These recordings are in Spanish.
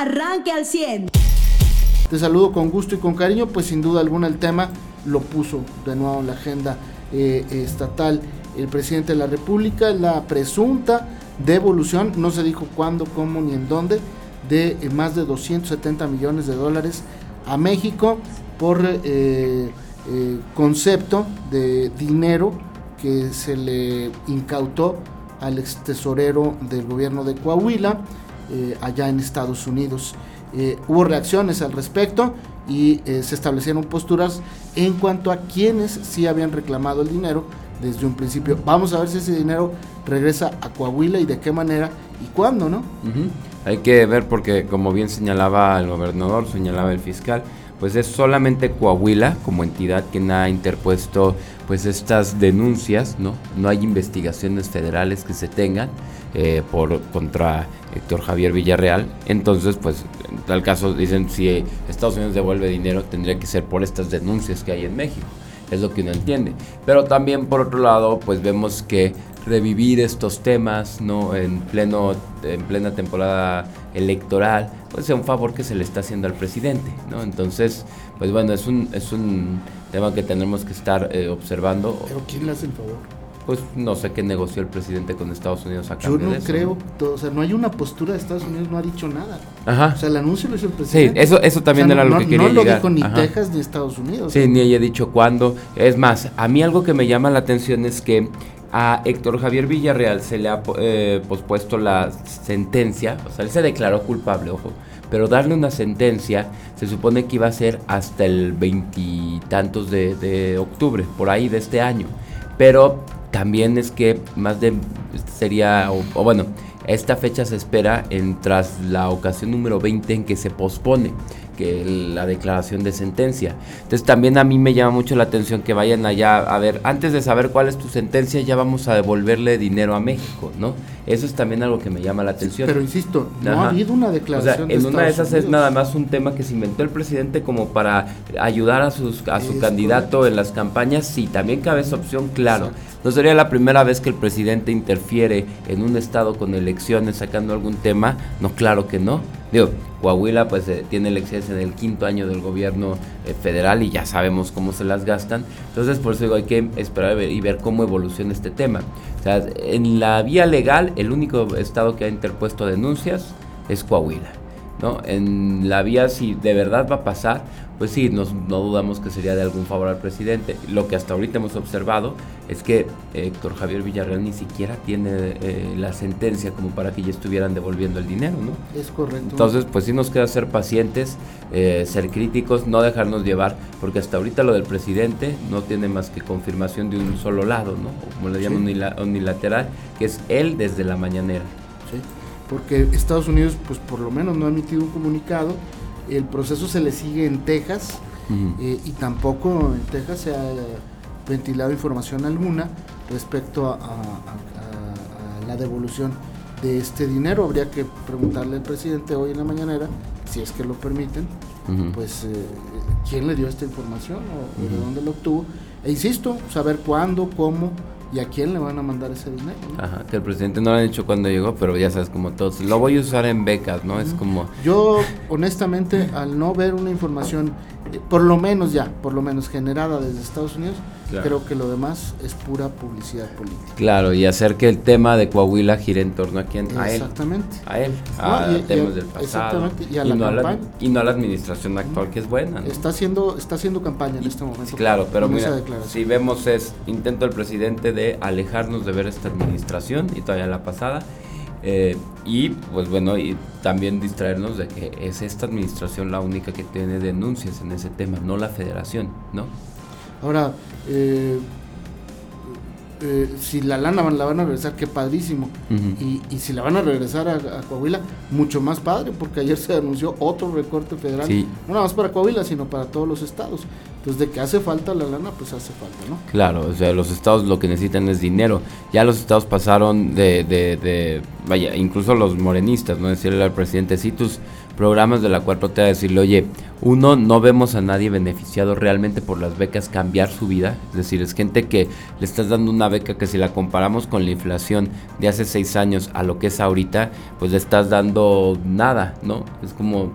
arranque al 100. Te saludo con gusto y con cariño, pues sin duda alguna el tema lo puso de nuevo en la agenda eh, estatal el presidente de la República, la presunta devolución, no se dijo cuándo, cómo ni en dónde, de eh, más de 270 millones de dólares a México por eh, concepto de dinero que se le incautó al ex tesorero del gobierno de Coahuila allá en Estados Unidos. hubo reacciones al respecto y se establecieron posturas en cuanto a quienes sí habían reclamado el dinero desde un principio. Vamos a ver si ese dinero regresa a Coahuila y de qué manera y cuándo, ¿no? Hay que ver porque como bien señalaba el gobernador, señalaba el fiscal, pues es solamente Coahuila como entidad quien ha interpuesto pues estas denuncias, ¿no? No hay investigaciones federales que se tengan eh, por contra Héctor Javier Villarreal. Entonces, pues en tal caso dicen si Estados Unidos devuelve dinero tendría que ser por estas denuncias que hay en México es lo que uno entiende. Pero también por otro lado, pues vemos que revivir estos temas, ¿no? En pleno, en plena temporada electoral, pues es un favor que se le está haciendo al presidente, ¿no? Entonces, pues bueno, es un, es un tema que tenemos que estar eh, observando. ¿Pero quién le hace el favor? Pues no sé qué negoció el presidente con Estados Unidos a Yo no creo, o sea, no hay una postura de Estados Unidos, no ha dicho nada. Ajá. O sea, el anuncio lo hizo el presidente. Sí, eso, eso también era lo que quería no No lo dijo ni Texas ni Estados Unidos. Sí, ni ella ha dicho cuándo. Es más, a mí algo que me llama la atención es que a Héctor Javier Villarreal se le ha eh, pospuesto la sentencia, o sea, él se declaró culpable, ojo, pero darle una sentencia se supone que iba a ser hasta el veintitantos de, de octubre, por ahí de este año. Pero también es que más de sería, o, bueno, esta fecha se espera en tras la ocasión número 20 en que se pospone que la declaración de sentencia. Entonces también a mí me llama mucho la atención que vayan allá a ver, antes de saber cuál es tu sentencia, ya vamos a devolverle dinero a México, ¿no? Eso es también algo que me llama la atención. Pero insisto, no ha habido una declaración. O sea, en una de esas es nada más un tema que se inventó el presidente como para ayudar a, sus, a su candidato en las campañas. Sí, también cabe esa opción, claro. No sería la primera vez que el presidente interfiere en un estado con elecciones sacando algún tema. No, claro que no. Digo, Coahuila pues eh, tiene elecciones en el quinto año del gobierno eh, federal y ya sabemos cómo se las gastan. Entonces por eso hay que esperar y ver cómo evoluciona este tema. O sea, en la vía legal, el único estado que ha interpuesto denuncias es Coahuila. ¿No? En la vía, si de verdad va a pasar, pues sí, no dudamos que sería de algún favor al presidente. Lo que hasta ahorita hemos observado es que Héctor Javier Villarreal ni siquiera tiene eh, la sentencia como para que ya estuvieran devolviendo el dinero, ¿no? Es correcto. Entonces, pues sí nos queda ser pacientes, eh, ser críticos, no dejarnos llevar, porque hasta ahorita lo del presidente no tiene más que confirmación de un solo lado, ¿no? como le llaman unilateral, que es él desde la mañanera. Sí, porque Estados Unidos, pues por lo menos no ha emitido un comunicado el proceso se le sigue en Texas eh, y tampoco en Texas se ha ventilado información alguna respecto a, la devolución de este dinero. Habría que preguntarle al presidente hoy en la mañanera, si es que lo permiten, pues eh, quién le dio esta información o, de dónde lo obtuvo. E insisto, saber cuándo, cómo ¿Y a quién le van a mandar ese dinero? Ajá, que el presidente no lo ha dicho cuando llegó, pero ya sabes, como todos, lo voy a usar en becas, ¿no? Es como... Yo, honestamente, al no ver una información, eh, por lo menos ya, por lo menos generada desde Estados Unidos, creo que lo demás es pura publicidad política. Claro, y hacer que el tema de Coahuila gire en torno a quién, a él. Exactamente. A él, a temas del pasado. Exactamente, y a la campaña. y no a la administración actual, que es buena. Está, haciendo, está haciendo campaña en este momento. Claro, pero mira, si vemos es intento del presidente de alejarnos de ver esta administración y todavía la pasada. Eh, y pues bueno, y también distraernos de que es esta administración la única que tiene denuncias en ese tema, no la federación, ¿no? Ahora, eh, eh, si la lana la van a regresar, qué padrísimo. y, y, si la van a regresar a, Coahuila, mucho más padre, porque ayer se anunció otro recorte federal, no nada más para Coahuila, sino para todos los estados. Entonces, de que hace falta la lana, pues hace falta, ¿no? Claro, o sea, los estados lo que necesitan es dinero. Ya los estados pasaron de, de, de vaya, incluso los morenistas, ¿no? Decirle al presidente, si tus programas de la 4T a decirle, oye, uno, no vemos a nadie beneficiado realmente por las becas cambiar su vida. Es decir, es gente que le estás dando una beca que si la comparamos con la inflación de hace seis años a lo que es ahorita, pues le estás dando nada, ¿no? Es como,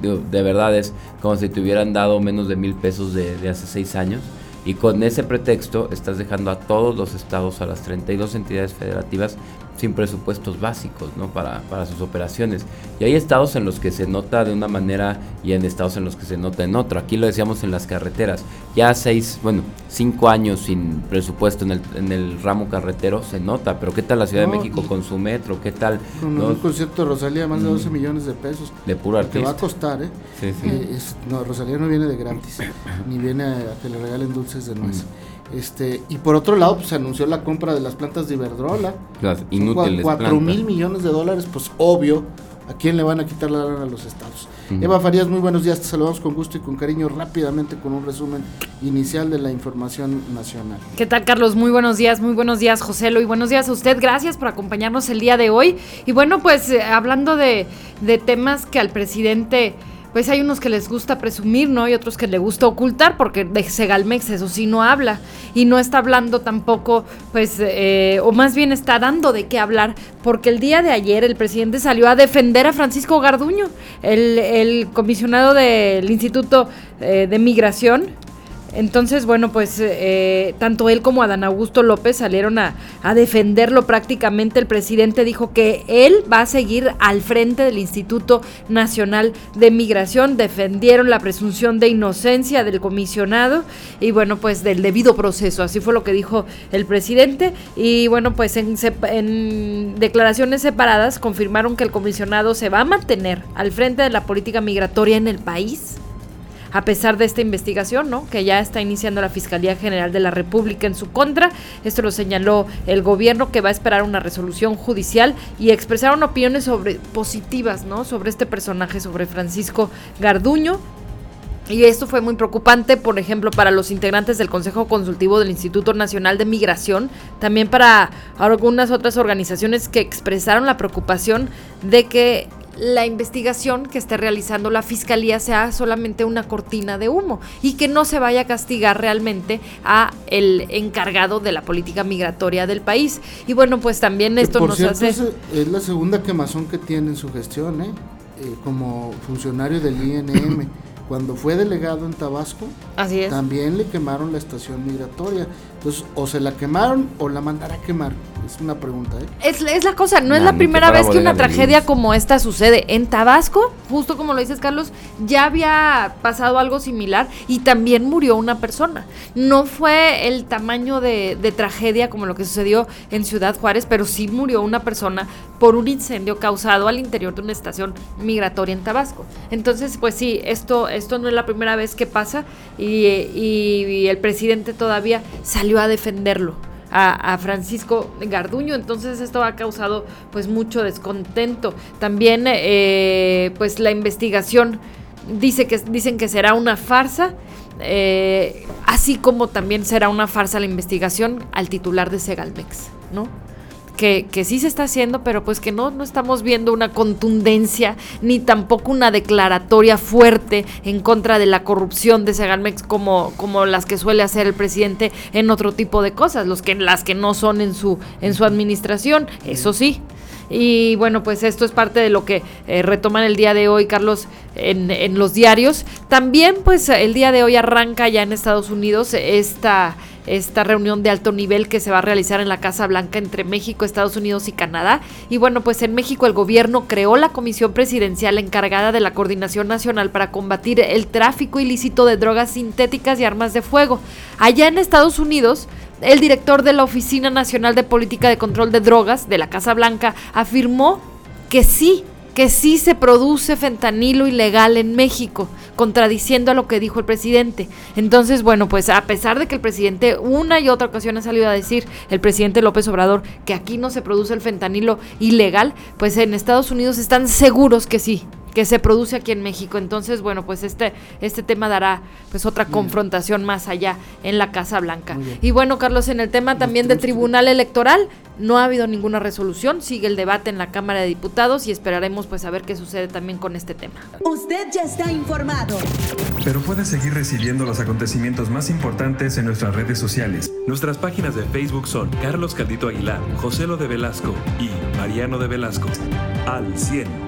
de, verdad, es como si te hubieran dado menos de mil pesos de, hace seis años. Y con ese pretexto estás dejando a todos los estados, a las 32 entidades federativas, sin presupuestos básicos ¿no? para, para, sus operaciones. Y hay estados en los que se nota de una manera y en estados en los que se nota en otro. Aquí lo decíamos en las carreteras. Ya seis, bueno, cinco años sin presupuesto en el, en el ramo carretero se nota, pero ¿qué tal la Ciudad de México con su metro? ¿Qué tal? Con un concierto de Rosalía, más de 12 mm. millones de pesos. De puro artista. Que va a costar, ¿eh? Sí, sí. Eh, no, Rosalía no viene de gratis, ni viene a, que le regalen dulces de nuez. Mm. Este, y por otro lado, pues, se anunció la compra de las plantas de Iberdrola. Las inútiles. 4 mil millones de dólares, pues obvio, ¿a quién le van a quitar la lana a los estados? Eva Farías, muy buenos días, te saludamos con gusto y con cariño rápidamente con un resumen inicial de la información nacional. ¿Qué tal, Carlos? Muy buenos días, muy buenos días, José y buenos días a usted, gracias por acompañarnos el día de hoy. Y bueno, pues eh, hablando de, de temas que al presidente pues hay unos que les gusta presumir, ¿no? Y otros que le gusta ocultar, porque de Segalmex eso sí no habla. Y no está hablando tampoco, pues, eh, o más bien está dando de qué hablar, porque el día de ayer el presidente salió a defender a Francisco Garduño, el, comisionado del Instituto eh, de Migración, entonces, bueno, pues eh, tanto él como Adán Augusto López salieron a, defenderlo prácticamente. El presidente dijo que él va a seguir al frente del Instituto Nacional de Migración. Defendieron la presunción de inocencia del comisionado y, bueno, pues del debido proceso. Así fue lo que dijo el presidente. Y, bueno, pues en, en declaraciones separadas confirmaron que el comisionado se va a mantener al frente de la política migratoria en el país a pesar de esta investigación, ¿no? Que ya está iniciando la Fiscalía General de la República en su contra. Esto lo señaló el gobierno que va a esperar una resolución judicial y expresaron opiniones sobre positivas, ¿no? Sobre este personaje, sobre Francisco Garduño. Y esto fue muy preocupante, por ejemplo, para los integrantes del Consejo Consultivo del Instituto Nacional de Migración, también para algunas otras organizaciones que expresaron la preocupación de que la investigación que esté realizando la fiscalía sea solamente una cortina de humo y que no se vaya a castigar realmente a el encargado de la política migratoria del país. Y bueno, pues también esto nos hace es, la segunda quemazón que tiene en su gestión, ¿eh? Eh, como funcionario del INM. Cuando fue delegado en Tabasco, también le quemaron la estación migratoria. Entonces, o se la quemaron o la mandará a quemar. Es una pregunta, ¿eh? Es, es la cosa, no es la primera vez que una tragedia como esta sucede. En Tabasco, justo como lo dices, Carlos, ya había pasado algo similar y también murió una persona. No fue el tamaño de, de tragedia como lo que sucedió en Ciudad Juárez, pero sí murió una persona por un incendio causado al interior de una estación migratoria en Tabasco. Entonces, pues sí, esto, esto no es la primera vez que pasa y, y el presidente todavía salió a defenderlo a, Francisco Garduño. Entonces esto ha causado pues mucho descontento. También eh, pues la investigación dice que, dicen que será una farsa. Eh, así como también será una farsa la investigación al titular de Segalmex, ¿no? Que, que, sí se está haciendo, pero pues que no, no estamos viendo una contundencia ni tampoco una declaratoria fuerte en contra de la corrupción de Segalmex como, como las que suele hacer el presidente en otro tipo de cosas, los que, las que no son en su, en su administración, eso sí. Y bueno, pues esto es parte de lo que eh, retoman el día de hoy, Carlos, en, en los diarios. También, pues el día de hoy arranca ya en Estados Unidos esta esta reunión de alto nivel que se va a realizar en la Casa Blanca entre México, Estados Unidos y Canadá. Y bueno, pues en México el gobierno creó la comisión presidencial encargada de la coordinación nacional para combatir el tráfico ilícito de drogas sintéticas y armas de fuego. Allá en Estados Unidos, el director de la Oficina Nacional de Política de Control de Drogas de la Casa Blanca afirmó que sí que sí se produce fentanilo ilegal en México, contradiciendo a lo que dijo el presidente. Entonces, bueno, pues a pesar de que el presidente una y otra ocasión ha salido a decir, el presidente López Obrador, que aquí no se produce el fentanilo ilegal, pues en Estados Unidos están seguros que sí, que se produce aquí en México. Entonces, bueno, pues este, este tema dará pues otra confrontación más allá en la Casa Blanca. Y bueno, Carlos, en el tema también del Tribunal Electoral, No ha habido ninguna resolución, sigue el debate en la Cámara de Diputados y esperaremos pues a ver qué sucede también con este tema. Usted ya está informado. Pero puede seguir recibiendo los acontecimientos más importantes en nuestras redes sociales. Nuestras páginas de Facebook son Carlos Caldito Aguilar, José Lo de Velasco y Mariano de Velasco. Al 100.